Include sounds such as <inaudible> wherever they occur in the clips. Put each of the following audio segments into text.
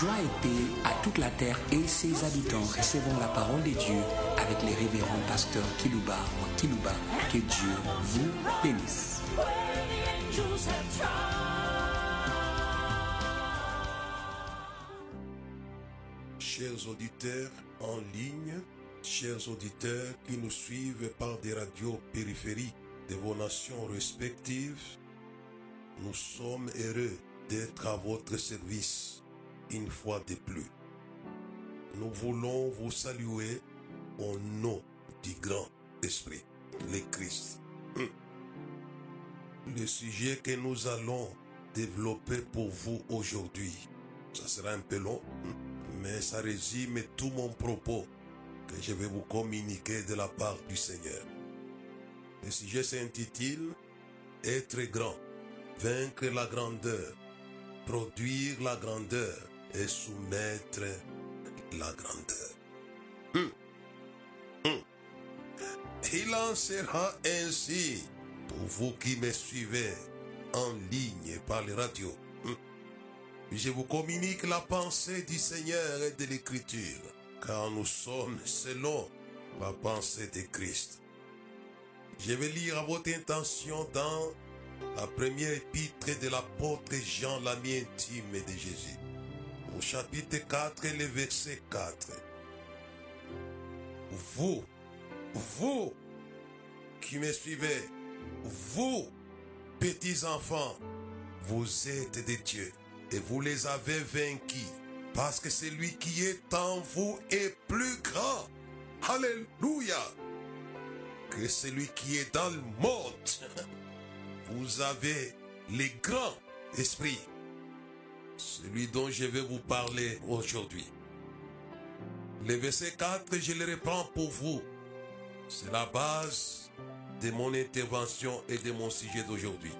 Joie et paix à toute la terre et ses habitants. Recevons la parole de Dieu avec les révérends pasteurs Kilouba ou Kilouba. Que Dieu vous bénisse. Chers auditeurs en ligne, chers auditeurs qui nous suivent par des radios périphériques de vos nations respectives, nous sommes heureux d'être à votre service une fois de plus. Nous voulons vous saluer au nom du grand esprit, le Christ. Hum. Le sujet que nous allons développer pour vous aujourd'hui, ça sera un peu long, hum, mais ça résume tout mon propos que je vais vous communiquer de la part du Seigneur. Le sujet s'intitule Être grand, vaincre la grandeur, produire la grandeur et soumettre la grandeur. Hum. Hum. Il en sera ainsi pour vous qui me suivez en ligne par les radios. Hum. Je vous communique la pensée du Seigneur et de l'Écriture, car nous sommes selon la pensée de Christ. Je vais lire à votre intention dans la première épître de l'apôtre Jean, l'ami intime de Jésus, au chapitre 4 et le verset 4. Vous, vous qui me suivez, vous, petits enfants, vous êtes des dieux et vous les avez vaincus parce que celui qui est en vous est plus grand. Alléluia. Que celui qui est dans le monde. <laughs> Vous avez les grands esprits. Celui dont je vais vous parler aujourd'hui. Le verset 4, je le reprends pour vous. C'est la base de mon intervention et de mon sujet d'aujourd'hui.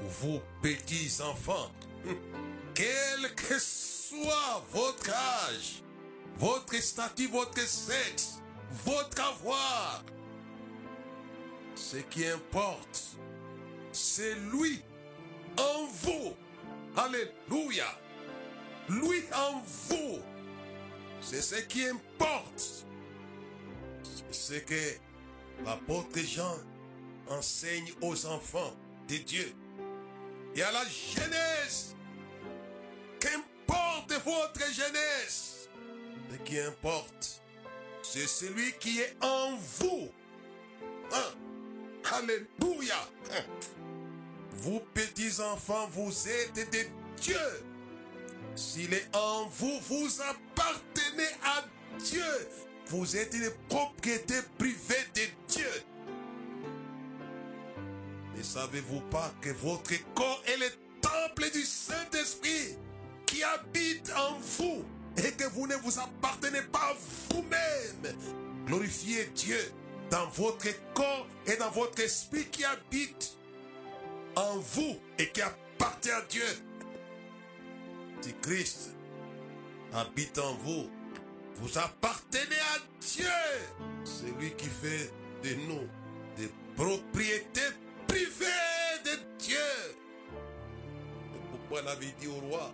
Vous, petits enfants, <laughs> quel que soit votre âge, votre statut, votre sexe, votre avoir, ce qui importe, c'est lui en vous. Alléluia. Lui en vous. C'est ce qui importe. C'est ce que l'apôtre Jean enseigne aux enfants de Dieu. Et à la jeunesse, qu'importe votre jeunesse, ce qui importe, c'est celui qui est en vous. Hein? Alléluia. Vous petits enfants, vous êtes des dieux. S'il est en vous, vous appartenez à Dieu. Vous êtes une propriété privée de Dieu. Ne savez-vous pas que votre corps est le temple du Saint-Esprit qui habite en vous et que vous ne vous appartenez pas à vous-même? Glorifiez Dieu dans votre corps et dans votre esprit qui habite en vous et qui appartient à Dieu. Si Christ habite en vous, vous appartenez à Dieu. C'est lui qui fait de nous des propriétés privées de Dieu. C'est pourquoi il avait dit au roi,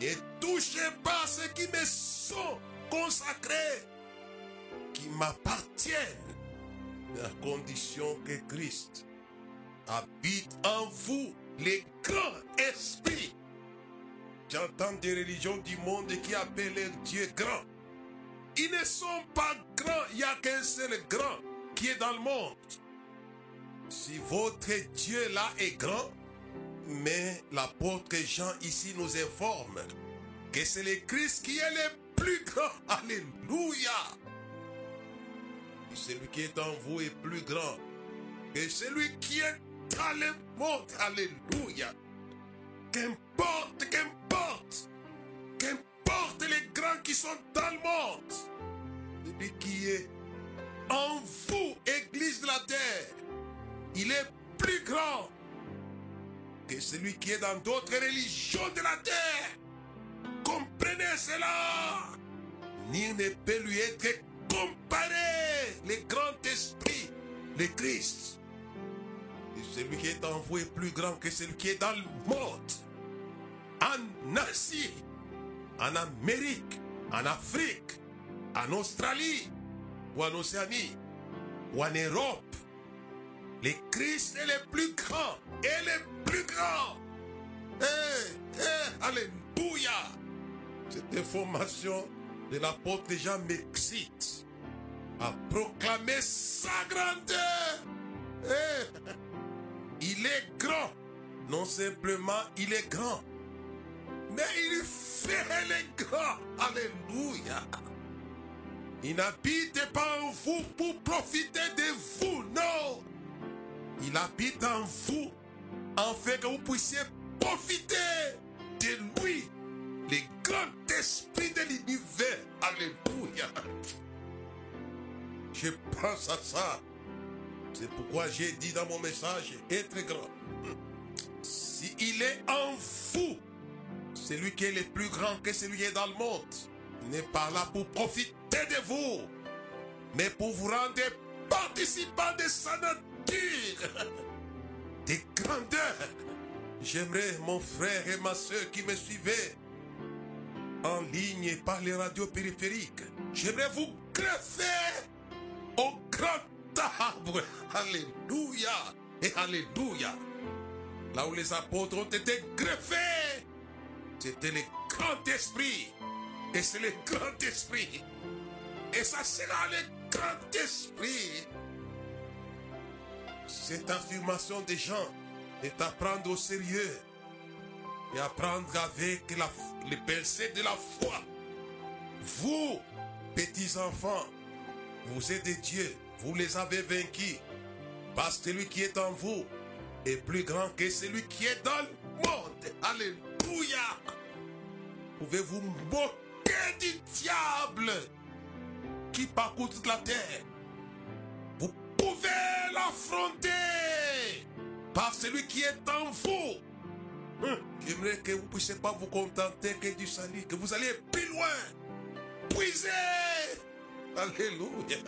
ne touchez pas ceux qui me sont consacrés, qui m'appartiennent, à condition que Christ habite en vous les grands esprits. J'entends des religions du monde qui appellent Dieu grand. Ils ne sont pas grands, il n'y a qu'un seul grand qui est dans le monde. Si votre Dieu là est grand, mais l'apôtre Jean ici nous informe que c'est le Christ qui est le plus grand. <laughs> Alléluia. Celui qui est en vous est plus grand que celui qui est monde. Alléluia. Qu'importe, qu'importe, qu'importe les grands qui sont dans le monde, celui qui est en vous, Église de la terre, il est plus grand que celui qui est dans d'autres religions de la terre. Comprenez cela. Ni ne peut lui être comparé. Le grand esprit, le Christ. Et celui qui est en vous est plus grand que celui qui est dans le monde. en Asie, en Amérique, en Afrique, en Australie, ou en Océanie, ou en Europe, les Christ est le plus grand et le plus grand. Eh, eh, alléluia. Cette information de l'apôtre Jean m'excite à proclamer sa grandeur. Eh, il est grand. Non simplement il est grand, mais il fait les grands. Alléluia. Il n'habite pas en vous pour profiter de vous, non. Il habite en vous afin que vous puissiez profiter de lui, le grand esprit de l'univers. Alléluia. Je pense à ça. C'est pourquoi j'ai dit dans mon message, être grand. Si il est en vous, celui qui est le plus grand que celui qui est dans le monde, n'est pas là pour profiter de vous, mais pour vous rendre participants de sa nature, <laughs> des grandeurs. J'aimerais mon frère et ma soeur qui me suivaient en ligne et par les radios périphériques. J'aimerais vous greffer au grand Alléluia et Alléluia. Là où les apôtres ont été greffés, c'était le grand esprit. Et c'est le grand esprit. Et ça sera le grand esprit. Cette affirmation des gens est à prendre au sérieux et à prendre avec les pensées de la foi. Vous, petits enfants, vous êtes des dieux, vous les avez vaincus. Parce que celui qui est en vous est plus grand que celui qui est dans le monde. Alléluia. Pouvez-vous moquer du diable qui parcourt toute la terre? Vous pouvez l'affronter par celui qui est en vous. Hum, J'aimerais que vous puissiez pas vous contenter que du salut, que vous allez plus loin. Puisez. Alléluia.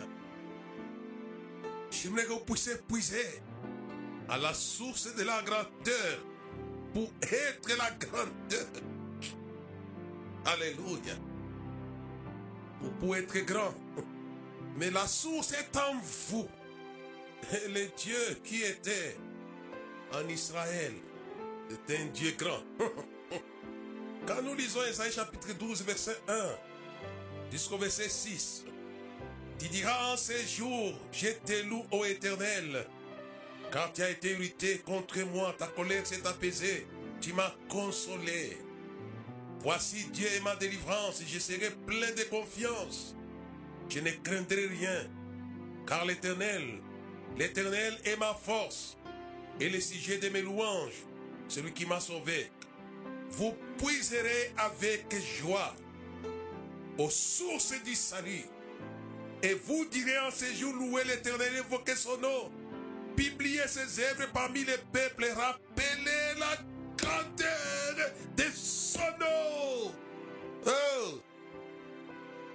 J'aimerais que vous puissiez puiser à la source de la grandeur pour être la grandeur. Alléluia. Vous pouvez être grand, mais la source est en vous. Et le Dieu qui était en Israël est un Dieu grand. Quand nous lisons Isaïe chapitre 12, verset 1 jusqu'au verset 6, tu diras en ces jours, je te loue, ô éternel, car tu as été irrité contre moi, ta colère s'est apaisée, tu m'as consolé. Voici Dieu est ma délivrance, je serai plein de confiance. Je ne craindrai rien, car l'Éternel, l'Éternel est ma force et le sujet de mes louanges, celui qui m'a sauvé. Vous puiserez avec joie aux sources du salut. Et vous direz en ces jours, louez l'Éternel, évoquez son nom. Publiez ses œuvres parmi les peuples, rappelez la grandeur de son nom. Oh.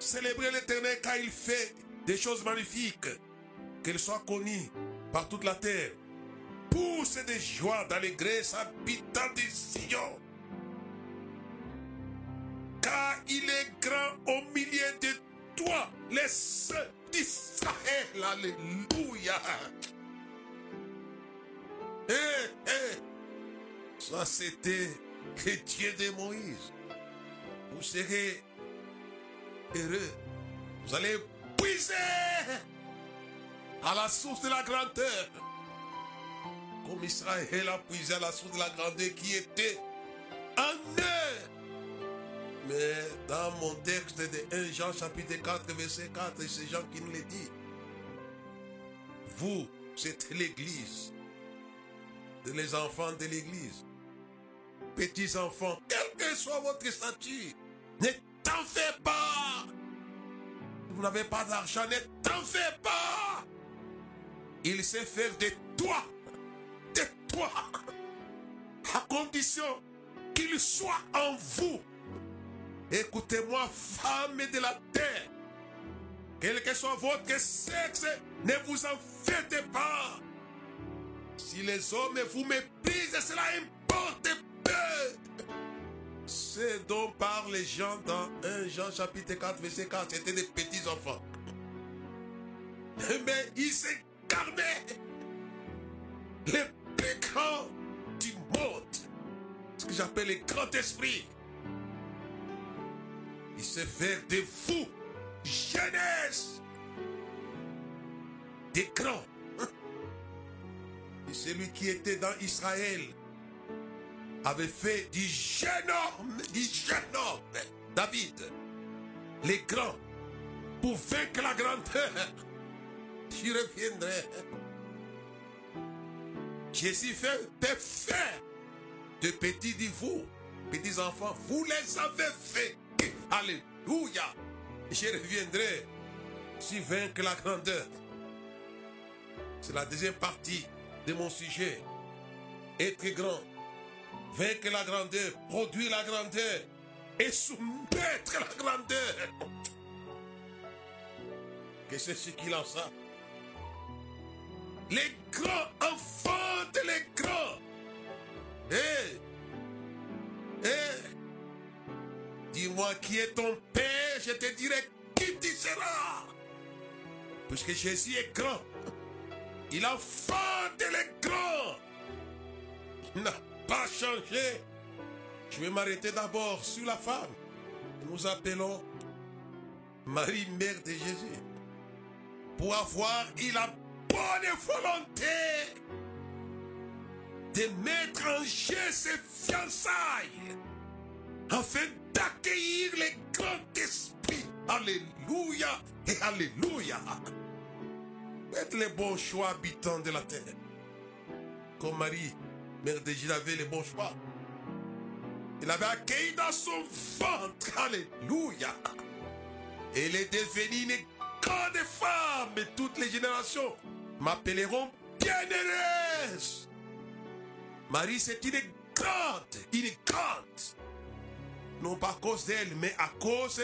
Célébrez l'Éternel car il fait des choses magnifiques. Qu'elles soient connues par toute la terre. Pousse de joie, d'allégresse, habitant des Sion. Car il est grand au milieu de toi, les saints d'Israël. Alléluia. Eh, eh. Ça, c'était le Dieu de Moïse. Vous serez heureux. Vous allez puiser à la source de la grandeur. Comme Israël a puisé à la source de la grandeur qui était en eux. Mais dans mon texte de 1 Jean chapitre 4 verset 4, c'est Jean qui nous le dit. Vous, c'est l'église. Les enfants de l'église. Petits enfants, quel que soit votre statut, ne t'en fais pas. Vous n'avez pas d'argent, ne t'en fais pas. Il sait faire de toi, de toi, à condition qu'il soit en vous. Écoutez-moi, femmes de la terre, quel que soit votre sexe, ne vous en faites pas. Si les hommes vous méprisent, cela importe peu. Ce dont parlent les gens dans 1 Jean chapitre 4, verset 4, c'était des petits enfants. Mais ils s'incarnaient les plus grands du monde. Ce que j'appelle les grands esprits. Il se fait de vous, jeunesse, des grands. Et celui qui était dans Israël avait fait du jeune homme, du jeune homme, David, les grands, pour vaincre la grandeur. J'y reviendrai. Jésus fait des faits de petits de vous, petits enfants. Vous les avez faits. Alléluia. Je reviendrai sur vaincre la grandeur. C'est la deuxième partie de mon sujet. Être grand, vaincre la grandeur, produire la grandeur et soumettre la grandeur. Que c'est ce qu'il en sait. Les grands enfants de les grands. Hé, hé, dis-moi qui est ton père, je te dirai qui tu seras. Puisque Jésus est grand. Il a de les grands. Il n'a pas changé. Je vais m'arrêter d'abord sur la femme. Nous appelons Marie, mère de Jésus. Pour avoir eu la bonne volonté de mettre en jeu ses fiançailles afin d'accueillir les grands esprits. Alléluia et Alléluia. Faites les bons choix, habitants de la terre. Comme Marie, mère de Jésus, avait les bons choix. Il avait accueilli dans son ventre. Alléluia. Elle est devenue une grande femme. Et toutes les générations m'appelleront bienheureuse. Marie, c'est une grande, une grande. Non pas à cause d'elle, mais à cause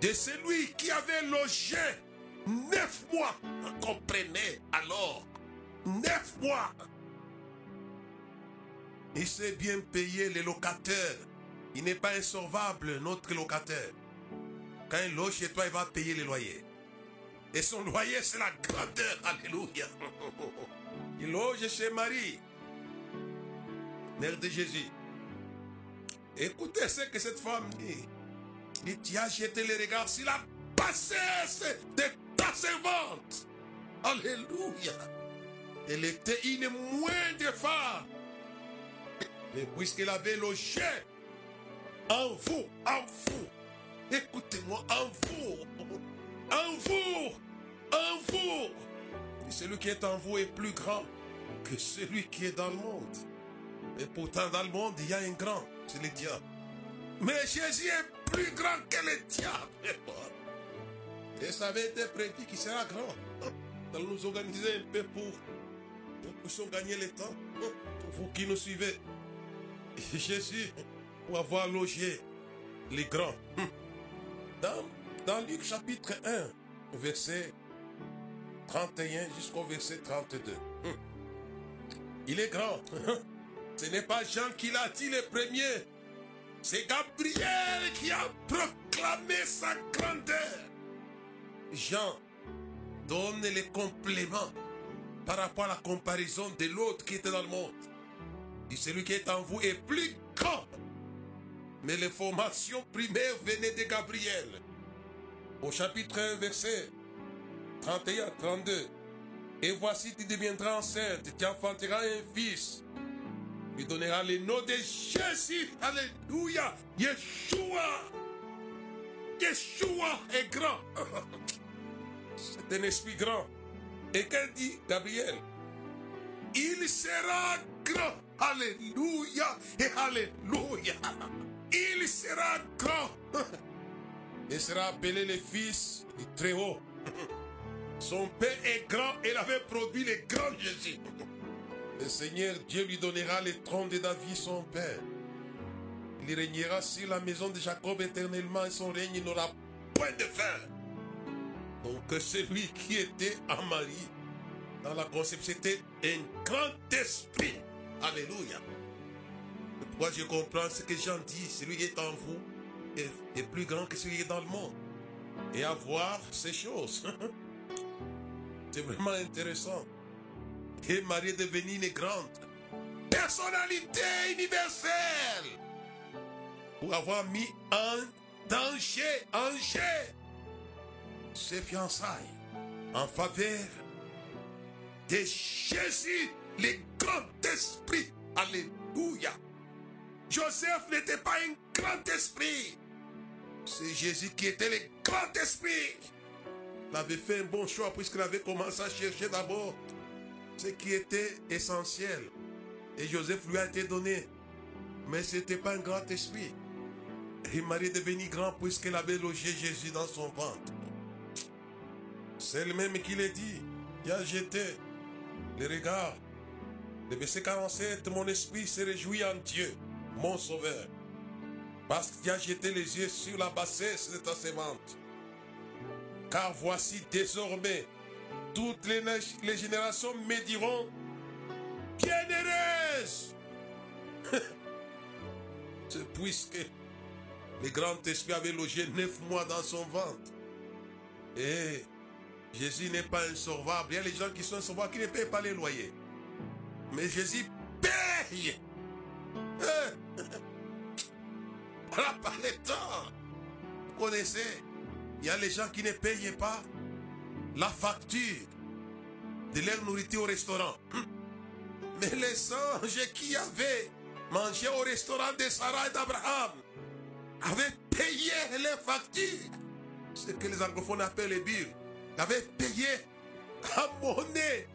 de celui qui avait logé Neuf mois, comprenez alors. Neuf mois. Il sait bien payer les locataires. Il n'est pas insolvable, notre locataire. Quand il loge chez toi, il va payer les loyers. Et son loyer, c'est la grandeur. Alléluia. <laughs> Il loge chez Marie, mère de Jésus. Écoutez ce que cette femme dit. Il t'y a jeté les regards sur la bassesse de ta servante. Alléluia. Elle était une moindre femme. Mais puisqu'elle avait logé en vous, en vous, écoutez-moi, en vous, en vous, en vous. Et celui qui est en vous est plus grand que celui qui est dans le monde. Et pourtant, dans le monde, il y a un grand, c'est le diable. Mais Jésus est plus grand que le diable. Et ça avait été prédit qu'il sera grand. Nous nous organiser un peu pour nous puissions gagner le temps. Pour vous qui nous suivez. Jésus, pour avoir logé les grands. Dans, dans Luc chapitre 1, verset 31 jusqu'au verset 32. Il est grand. Ce n'est pas Jean qui l'a dit le premier. C'est Gabriel qui a proclamé sa grandeur. Jean donne les compléments par rapport à la comparaison de l'autre qui était dans le monde. Et celui qui est en vous est plus grand. Mais les formations primaires venaient de Gabriel. Au chapitre 1, verset 31, 32. Et voici, tu deviendras enceinte, tu enfanteras un fils. Tu donneras le nom de Jésus. Alléluia. Yeshua. Yeshua est grand. <laughs> C'est un esprit grand. Et qu'elle dit, Gabriel, il sera grand. Alléluia et Alléluia. <laughs> Il sera grand. <laughs> Il sera appelé le fils du Très-Haut. Son père est grand il avait produit le grand Jésus. Le Seigneur Dieu lui donnera le trône de David, son père. Il régnera sur la maison de Jacob éternellement et son règne n'aura point de fin. Donc celui qui était en Marie, dans la conception, c'était un grand esprit. Alléluia. Moi, je comprends ce que Jean dit. Celui qui est en vous est, est plus grand que celui qui est dans le monde. Et à voir ces choses. <laughs> C'est vraiment intéressant. Et Marie est devenue une grande personnalité universelle pour avoir mis en danger, en jeu ses fiançailles en faveur de Jésus, le grand esprit. Alléluia. Joseph n'était pas un grand esprit. C'est Jésus qui était le grand esprit. Il avait fait un bon choix puisqu'il avait commencé à chercher d'abord ce qui était essentiel. Et Joseph lui a été donné. Mais ce n'était pas un grand esprit. Et Marie est devenue grand puisqu'elle avait logé Jésus dans son ventre. C'est le même qui l'a dit. Il a jeté le regard. Le verset 47, mon esprit se réjouit en Dieu, mon sauveur. Parce qu'il a jeté les yeux sur la bassesse de ta sémence. Car voici désormais, toutes les, les générations me diront, bienheureuse. <laughs> C'est puisque le grand esprit avait logé neuf mois dans son ventre. Et Jésus n'est pas insauvable. Il y a les gens qui sont insauvables qui ne payent pas les loyers. Mais Jésus paye. Hein? <laughs> Voilà par le temps. Vous connaissez, il y a les gens qui ne payent pas la facture de leur nourriture au restaurant. Mais les anges qui avaient mangé au restaurant de Sarah et d'Abraham avaient payé les factures. Ce que les anglophones appellent les billes. Avaient payé à monnaie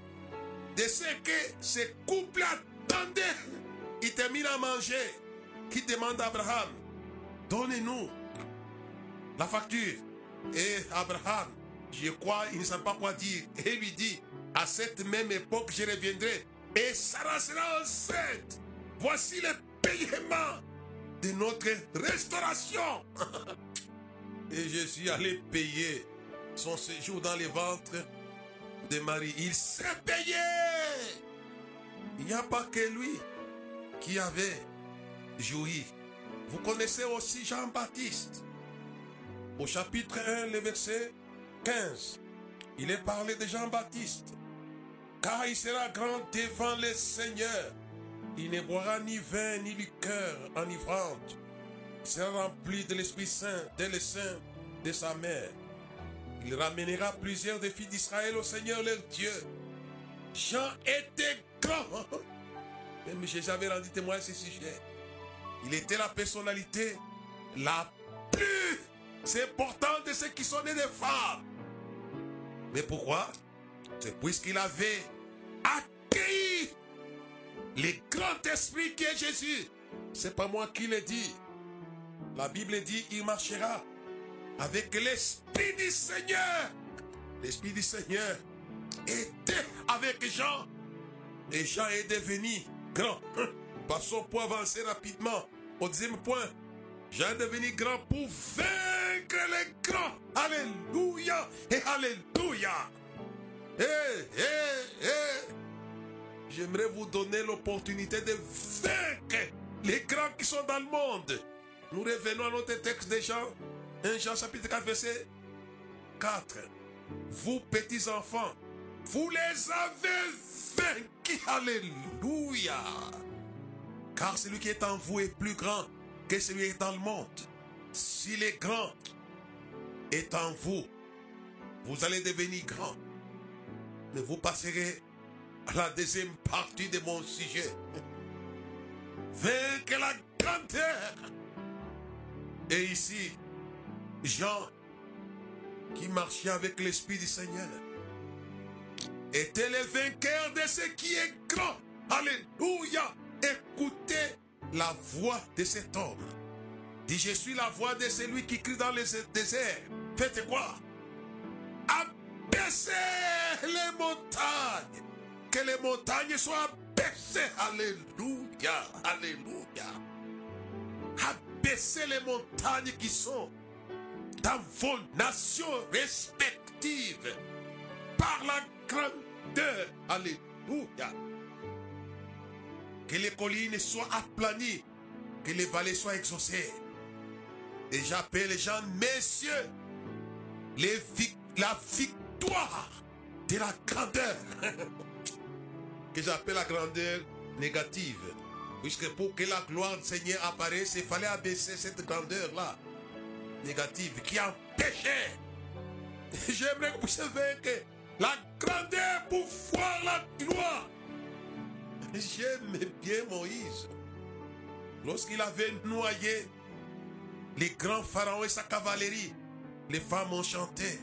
de ce que ce couple attendait. Il termine à manger. Qui demande à Abraham, donnez-nous la facture. Et Abraham, je crois, il ne sait pas quoi dire. Et lui dit, à cette même époque, je reviendrai. Et Sarah sera enceinte. Voici le paiement de notre restauration. <laughs> Et je suis allé payer son séjour dans les ventres de Marie. Il s'est payé. Il n'y a pas que lui qui avait joui. Vous connaissez aussi Jean-Baptiste. Au chapitre 1, le verset 15, il est parlé de Jean-Baptiste. Car il sera grand devant le Seigneur. Il ne boira ni vin ni liqueur enivrante. Il sera rempli de l'Esprit Saint dès le sein de sa mère. Il ramènera plusieurs des filles d'Israël au Seigneur leur Dieu. Jean était grand. Même Jésus avait rendu témoin à ce sujet. Il était la personnalité la plus importante de ceux qui sont nés des femmes. Mais pourquoi? C'est puisqu'il avait accueilli le grand esprit qui est Jésus. C'est pas moi qui le dis. La Bible dit il marchera avec l'esprit du Seigneur. L'esprit du Seigneur était avec Jean. Et Jean est devenu grand. Passons pour avancer rapidement au deuxième point. Jean est devenu grand pour vaincre les grands. Alléluia eh. J'aimerais vous donner l'opportunité de vaincre les grands qui sont dans le monde. Nous revenons à notre texte de Jean, 1 Jean chapitre 4, verset 4. Vous petits enfants, vous les avez vaincus. Alléluia. Car celui qui est en vous est plus grand que celui qui est dans le monde. S'il est grand est en vous, vous allez devenir grand. Mais vous passerez à la deuxième partie de mon sujet. Vaincre la grandeur? Et ici, Jean, qui marchait avec l'Esprit du Seigneur, était le vainqueur de ce qui est grand. Alléluia. Écoutez la voix de cet homme. Dit, je suis la voix de celui qui crie dans le désert. Faites quoi? Abaissez les montagnes. Que les montagnes soient abaissées. Alléluia. Alléluia. Abaissez les montagnes qui sont dans vos nations respectives. Par la grandeur. Alléluia. Que les collines soient aplanies Que les vallées soient exaucées. Et j'appelle les gens, messieurs, les la victoire de la grandeur. <laughs> que j'appelle la grandeur négative. Puisque pour que la gloire du Seigneur apparaisse, il fallait abaisser cette grandeur-là, négative, qui empêchait. J'aimerais que vous sachiez que la grandeur pour voir la gloire. J'aime bien Moïse. Lorsqu'il avait noyé les grands pharaons et sa cavalerie, les femmes ont chanté.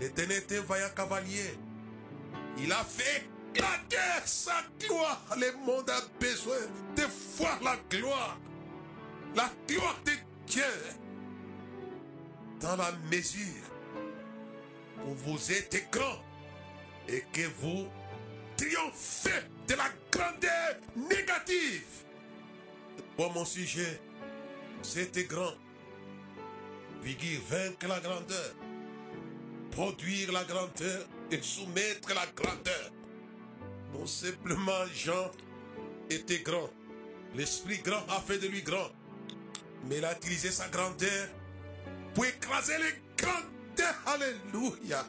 L'éternel était vaillant cavalier. Il a fait éclater sa gloire. Le monde a besoin de voir la gloire. La gloire de Dieu. Dans la mesure où vous êtes grand et que vous triomphez de la grandeur négative. Pour mon sujet, c'était grand. Viguer, vaincre la grandeur. Produire la grandeur et soumettre la grandeur. Non simplement Jean était grand. L'esprit grand a fait de lui grand. Mais il a utilisé sa grandeur pour écraser les grandeurs. Alléluia.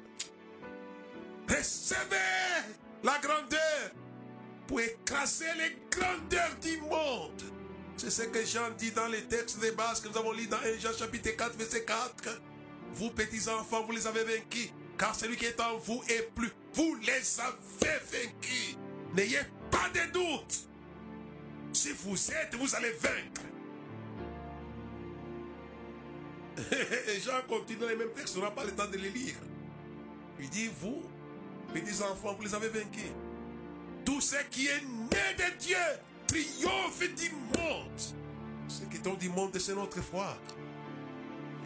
Recevez la grandeur pour écraser les grandeurs du monde. C'est ce que Jean dit dans les textes des bases que nous avons lus dans 1 Jean chapitre 4, verset 4. Vous, petits enfants, vous les avez vaincus, car celui qui est en vous est plus. Vous les avez vaincus. N'ayez pas de doute. Si vous êtes, vous allez vaincre. <laughs> Et Jean continue dans les mêmes textes, on n'a pas le temps de les lire. Il dit, vous, petits enfants, vous les avez vaincus. Tout ce qui est né de Dieu triomphe du monde. Ce qui est du monde, c'est notre foi.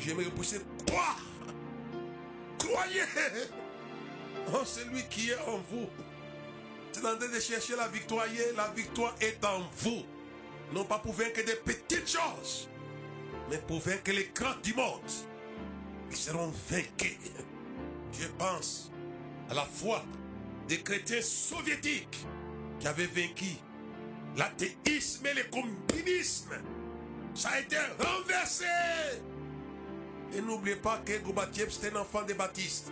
J'aimerais pousser croire. Croyez en celui qui est en vous. C'est en train de chercher la victoire. La victoire est en vous. Non pas pour vaincre des petites choses, mais pour vaincre les grands du monde. Ils seront vaincus. Je pense à la foi des chrétiens soviétiques qui avaient vaincu l'athéisme et le communisme. Ça a été renversé. Et n'oubliez pas que Gorbatchev c'était un enfant de Baptiste.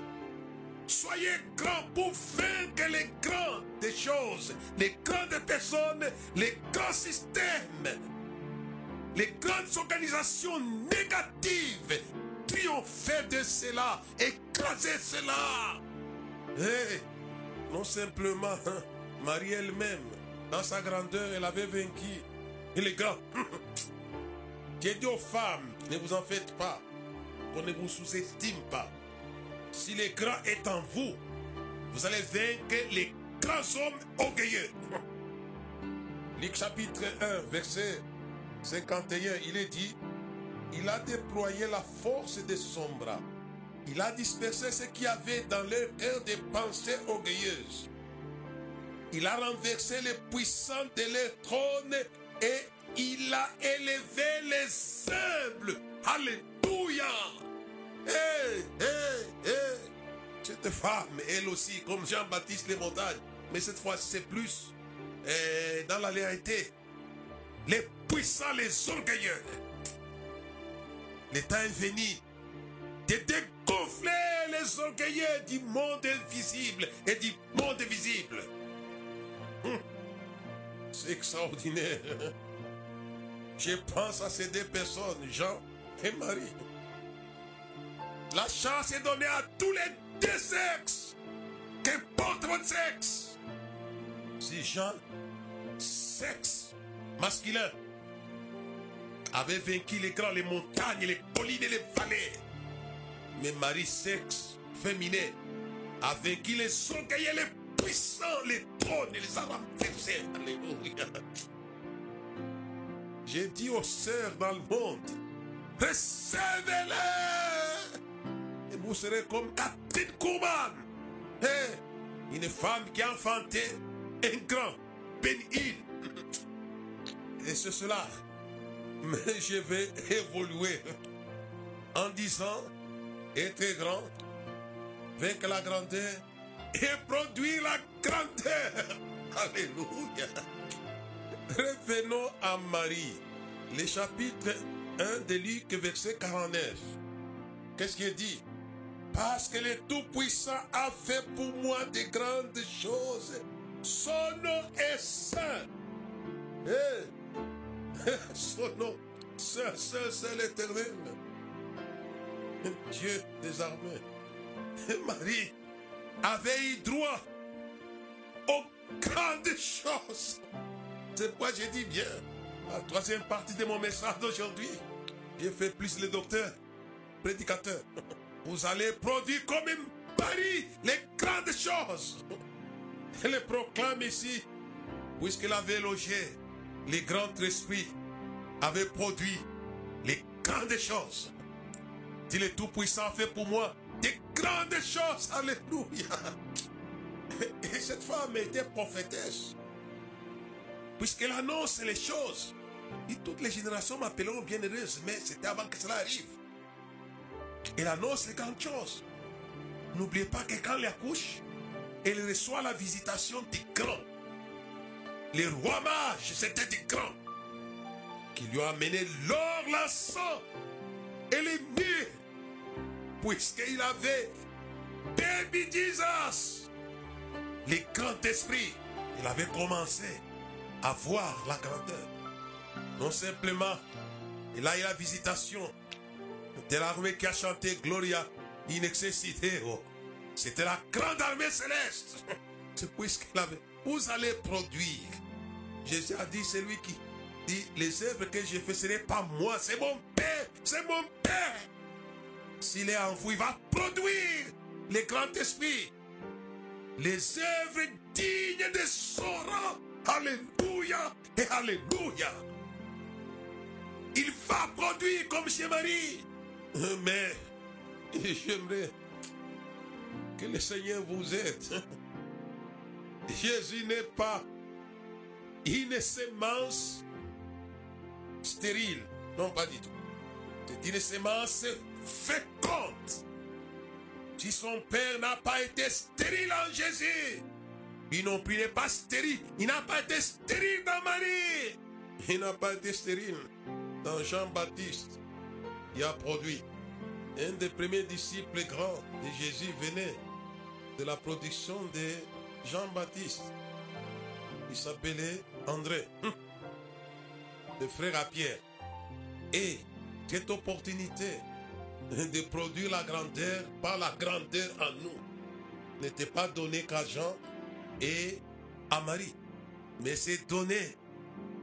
Soyez grands pour vaincre les grands des choses, les grandes personnes, les grands systèmes, les grandes organisations négatives. Triompher de cela, écraser cela. Et non simplement hein, Marie elle-même, dans sa grandeur, elle avait vaincu. Et les grands, <laughs> j'ai dit aux femmes, ne vous en faites pas, qu'on ne vous sous-estime pas. Si les grands est en vous, vous allez vaincre les grands hommes orgueilleux. Luc chapitre 1, verset 51, il est dit, il a déployé la force de son bras. Il a dispersé ce qui avait dans leur cœur des pensées orgueilleuses. Il a renversé les puissants de leur trône et il a élevé les humbles. Alléluia. Cette femme, elle aussi, comme Jean-Baptiste les montagnes, mais cette fois c'est plus eh, dans la réalité. Les puissants, les orgueilleux. Le temps est venu de dégonfler les orgueilleux du monde invisible et du monde visible. Hum. C'est extraordinaire. Je pense à ces deux personnes, Jean et Marie. La chance est donnée à tous les deux sexes. Qu'importe votre sexe. Si Jean, sexe masculin, avait vaincu les grands, les montagnes, les collines et les vallées. Mais Marie, sexe féminin, a vaincu les orgueils et les puissants, les trônes et les renversés. Alléluia. <laughs> J'ai dit aux sœurs dans le monde, recevez-les. Et vous serez comme Catherine Kuhlman. une femme qui a enfanté un grand béni. Et c'est cela. Mais je vais évoluer en disant être grand, vaincre la grandeur et produire la grandeur. Alléluia. Revenons à Marie. Le chapitre 1 de Luc, verset 49. Qu'est-ce qu'il dit? Parce que le Tout-Puissant a fait pour moi de grandes choses. Son nom est saint. Eh, <laughs> Son nom, saint, saint, saint l'éternel. Dieu des armées. <laughs> Marie avait eu droit aux grandes choses. C'est pourquoi j'ai dit bien, la troisième partie de mon message d'aujourd'hui, j'ai fait plus le docteur, prédicateur. <laughs> Vous allez produire comme une Marie les grandes choses. Elle les proclame ici, puisqu'elle avait logé, les grands esprits avaient produit les grandes choses. Dit le Tout-Puissant fait pour moi des grandes choses. Alléluia. Et cette femme était prophétesse. Puisqu'elle annonce les choses. Et toutes les générations m'appelleront bienheureuse, mais c'était avant que cela arrive. Elle annonce les grandes choses. N'oubliez pas que quand elle accouche, elle reçoit la visitation des grands. Les rois mages, c'était des grands. Qui lui ont amené l'or, l'encens et les murs. Puisqu'il avait Baby Jesus, les grands esprits, il avait commencé à voir la grandeur. Non simplement, il a la visitation de l'armée qui a chanté Gloria in. C'était la grande armée céleste. <laughs> C'est avait. Vous allez produire. Jésus a dit, c'est lui qui dit, les œuvres que j'ai fait, ce n'est pas moi, c'est mon Père, c'est mon Père. S'il est en vous, il va produire les grands esprits, les œuvres dignes de son rang. Alléluia et Alléluia. Il va produire comme chez Marie. Mais j'aimerais que le Seigneur vous aide. Jésus n'est pas une sémence stérile. Non, pas du tout. C'est une sémence féconde. Si son père n'a pas été stérile en Jésus, il n'est pas stérile. Il n'a pas été stérile dans Marie. Il n'a pas été stérile dans Jean-Baptiste. Il a produit. Un des premiers disciples grands de Jésus venait de la production de Jean-Baptiste. Il s'appelait André, hum. le frère à Pierre. Et cette opportunité de produire la grandeur par la grandeur en nous n'était pas donnée qu'à Jean et à Marie, mais c'est donné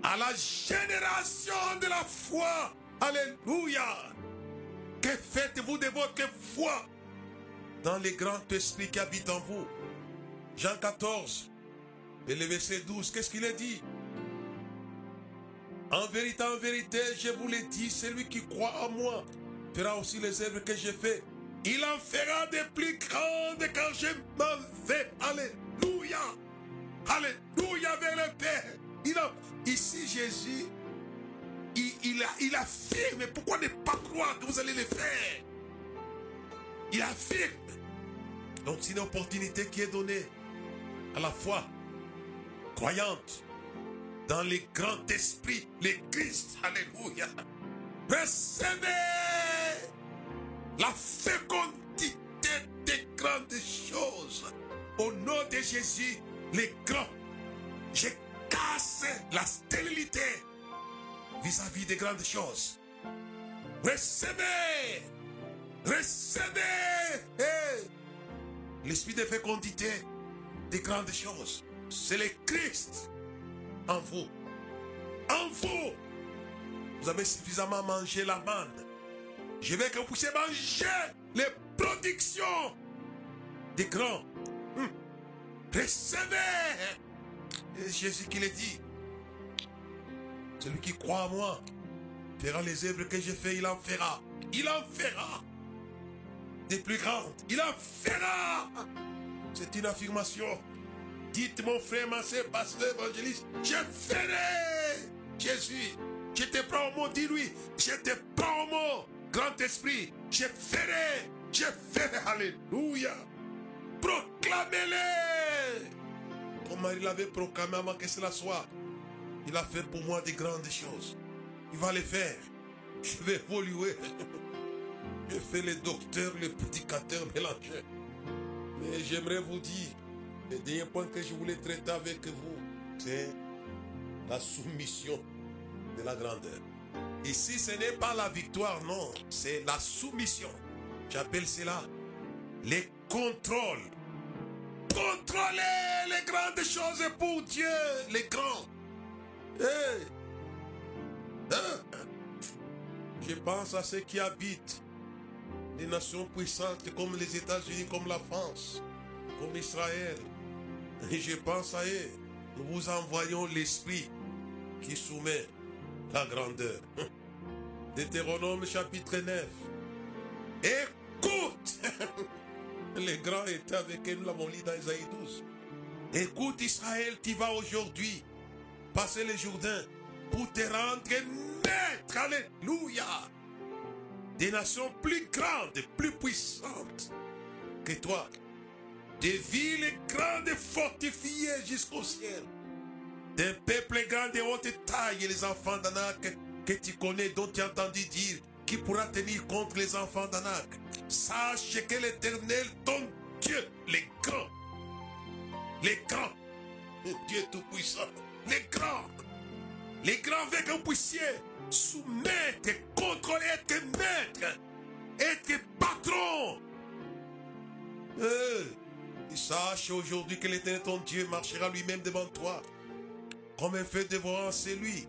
à la génération de la foi. Alléluia. Que faites-vous de votre foi? Dans les grands esprits qui habitent en vous Jean 14, et le verset 12, qu'est-ce qu'il a dit? En vérité, en vérité, je vous l'ai dit, celui qui croit en moi fera aussi les œuvres que j'ai fait. Il en fera des plus grandes quand je m'en vais. Alléluia. Alléluia vers le Père. Il a, ici, Jésus, il, il, il affirme. Pourquoi ne pas croire que vous allez le faire? Il affirme. Donc, c'est une opportunité qui est donnée à la foi croyante dans les grands esprits, les Christ. Alléluia. Recevez la fécondité des grandes choses. Au nom de Jésus, les grands, je casse la stérilité vis-à-vis des grandes choses. Recevez, recevez l'esprit de fécondité des grandes choses. C'est le Christ en vous. En vous. Vous avez suffisamment mangé la. Je veux que vous puissiez manger les productions des grands. Hum. Recevez. Jésus qui le dit. Celui qui croit en moi fera les œuvres que j'ai fait, il en fera. Il en fera. Des plus grandes. Il en fera. C'est une affirmation. Dites mon frère, ma soeur, pasteur, évangéliste, je ferai. Jésus, je te prends au mot, dis-lui, je te prends au mot. Grand esprit, je ferai, je ferai. Alléluia. Proclamez-les. Comme Marie l'avait proclamé avant que cela soit. Il a fait pour moi des grandes choses. Il va les faire. Je vais évoluer. <laughs> Je fais les docteurs, les prédicateurs mélangés. Mais j'aimerais vous dire, le dernier point que je voulais traiter avec vous, c'est la soumission de la grandeur. Ici, ce n'est pas la victoire, non, c'est la soumission. J'appelle cela les contrôles. Contrôler les grandes choses pour Dieu, les grands. Hey. Hein? Je pense à ceux qui habitent des nations puissantes comme les États-Unis, comme la France, comme Israël. Et je pense à eux. Nous vous envoyons l'esprit qui soumet la grandeur. Deutéronome chapitre 9. Écoute <laughs> Les grands étaient avec eux, nous l'avons lu dans Isaïe 12. Écoute Israël, tu vas aujourd'hui passer le Jourdain pour te rendre maître. Alléluia. Des nations plus grandes, plus puissantes que toi. Des villes grandes et fortifiées jusqu'au ciel. D'un peuple grand de haute taille, les enfants d'Anak que tu connais, dont tu as entendu dire, qui pourra tenir contre les enfants d'Anak. Sache que l'éternel, ton Dieu, les grands, les grands, Dieu tout-puissant, les grands, les grands veulent que vous puissiez soumettre, contrôler, être maître, être patron. Euh, sache aujourd'hui que l'éternel, ton Dieu, marchera lui-même devant toi. Comme un feu dévorant, c'est lui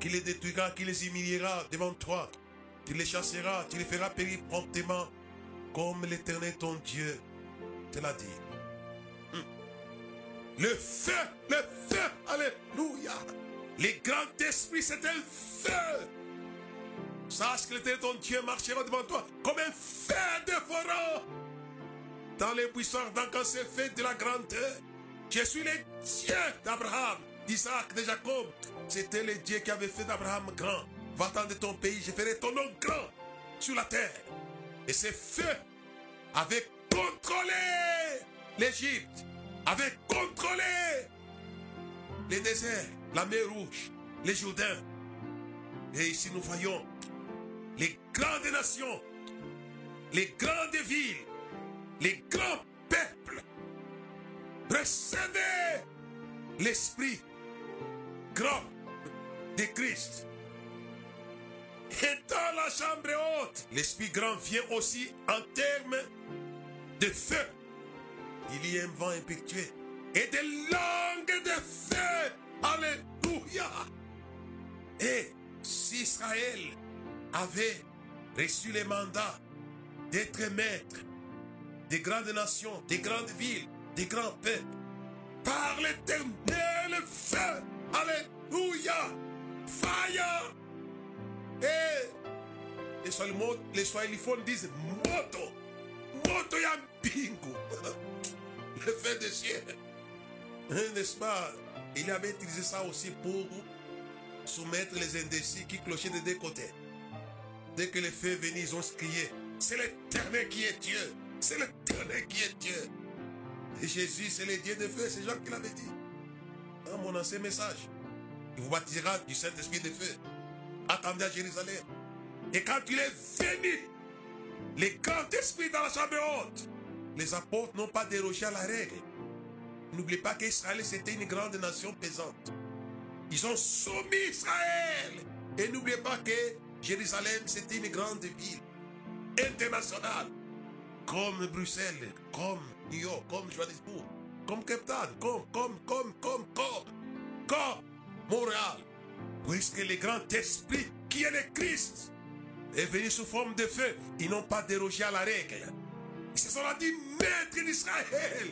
qui les détruira, qui les humiliera devant toi. Tu les chasseras, tu les feras périr promptement, comme l'éternel ton Dieu te l'a dit. Le feu, le feu, alléluia. Les grands esprits, c'est un feu. Sache que l'éternel ton Dieu marchera devant toi comme un feu dévorant. Dans les buissons, dans quand c'est fait de la grandeur, je suis le Dieu d'Abraham, d'Isaac, de Jacob. C'était le Dieu qui avait fait d'Abraham grand. Va-t'en de ton pays, je ferai ton nom grand sur la terre. Et ce feu avait contrôlé l'Égypte, avait contrôlé les déserts, la mer Rouge, les Jourdains. Et ici nous voyons les grandes nations, les grandes villes, les grands peuples. Recevez l'esprit grand de Christ. Et dans la chambre haute, l'Esprit grand vient aussi en termes de feu. Il y a un vent impétueux et des langues de feu. Alléluia. Et si Israël avait reçu le mandat d'être maître des grandes nations, des grandes villes, des grands peuples, par l'éternel feu, Alléluia, fire, et les Swahiliphones disent moto. Moto ya bingo. <laughs> Le feu des cieux. N'est-ce pas? Il avait utilisé ça aussi pour soumettre les indécis qui clochaient de deux côtés. Dès que les feux venaient, ils ont crié. C'est l'éternel qui est Dieu. C'est l'éternel qui est Dieu. Et Jésus, c'est le Dieu de feu. C'est Jean qui l'avait dit. Dans mon ancien message. Il vous baptisera du Saint-Esprit de feu attendait à Jérusalem. Et quand il est venu, les grands esprits dans la chambre haute, les apôtres n'ont pas dérogé à la règle. N'oubliez pas qu'Israël, c'était une grande nation pesante. Ils ont soumis Israël. Et n'oubliez pas que Jérusalem, c'était une grande ville internationale. Comme Bruxelles, comme New York, comme Johannesburg, comme Cape Town, comme, comme, comme, comme, comme, comme Montréal. Puisque le grand esprit qui est le Christ est venu sous forme de feu, ils n'ont pas dérogé à la règle. Ils se sont rendus maîtres d'Israël.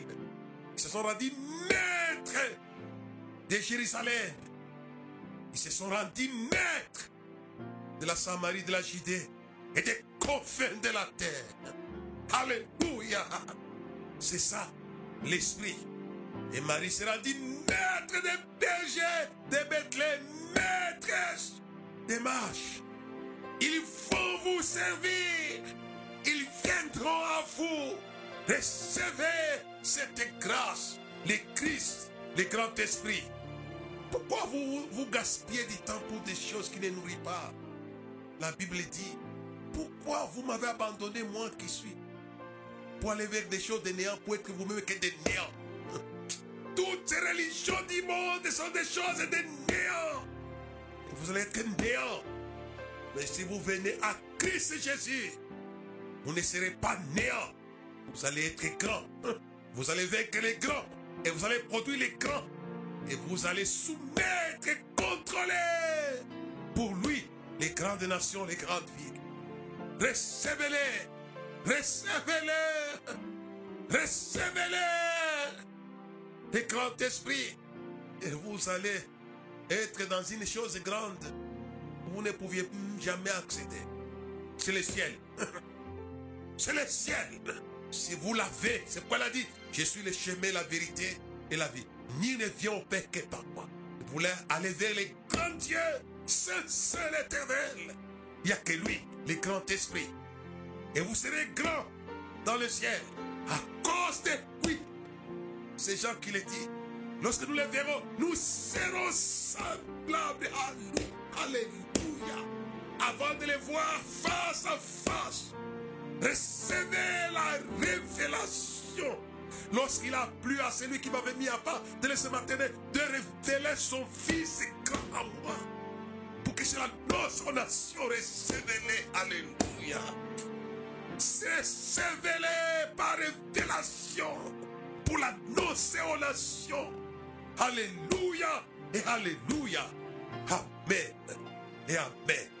Ils se sont rendus maîtres de Jérusalem. Ils se sont rendus maîtres de la Samarie, de la Judée et des confins de la terre. Alléluia. C'est ça, l'esprit. Et Marie se rendit maître des bergers de Bethléem, maîtresse des marches. Ils vont vous servir. Ils viendront à vous. Recevez cette grâce, le Christ, le grand esprit. Pourquoi vous, vous gaspillez du temps pour des choses qui ne nourrissent pas? La Bible dit, pourquoi vous m'avez abandonné moi qui suis? Pour aller vers des choses de néant, pour être vous-même que des néants. <laughs> Toutes ces religions du monde sont des choses de néant. Vous allez être néant. Mais si vous venez à Christ Jésus, vous ne serez pas néant. Vous allez être grand. Vous allez vaincre les grands. Et vous allez produire les grands. Et vous allez soumettre et contrôler pour lui les grandes nations, les grandes villes. Recevez-les. Recevez-les. Recevez-les. Les grands esprits. Et vous allez être dans une chose grande. Vous ne pouviez jamais accéder. C'est le ciel. <laughs> C'est le ciel. Si vous l'avez, c'est quoi elle a dit Je suis le chemin, la vérité et la vie. Ni ne vient au Père que par moi. Vous voulez aller vers les grands dieux, c'est seul éternel. Il n'y a que lui, le grand esprit. Et vous serez grand dans le ciel à cause de lui. C'est Jean qui le dit. Lorsque nous les verrons, nous serons semblables à lui. Alléluia. Avant de les voir face à face, recevez la révélation. Lorsqu'il a plu à celui qui m'avait mis à part de laisser matin de révéler son fils grand à moi. Pour que cela son nation recevez-les. Alléluia. Recevez-les par révélation pour la aux nations. Alléluia et Alléluia. Amen et Amen.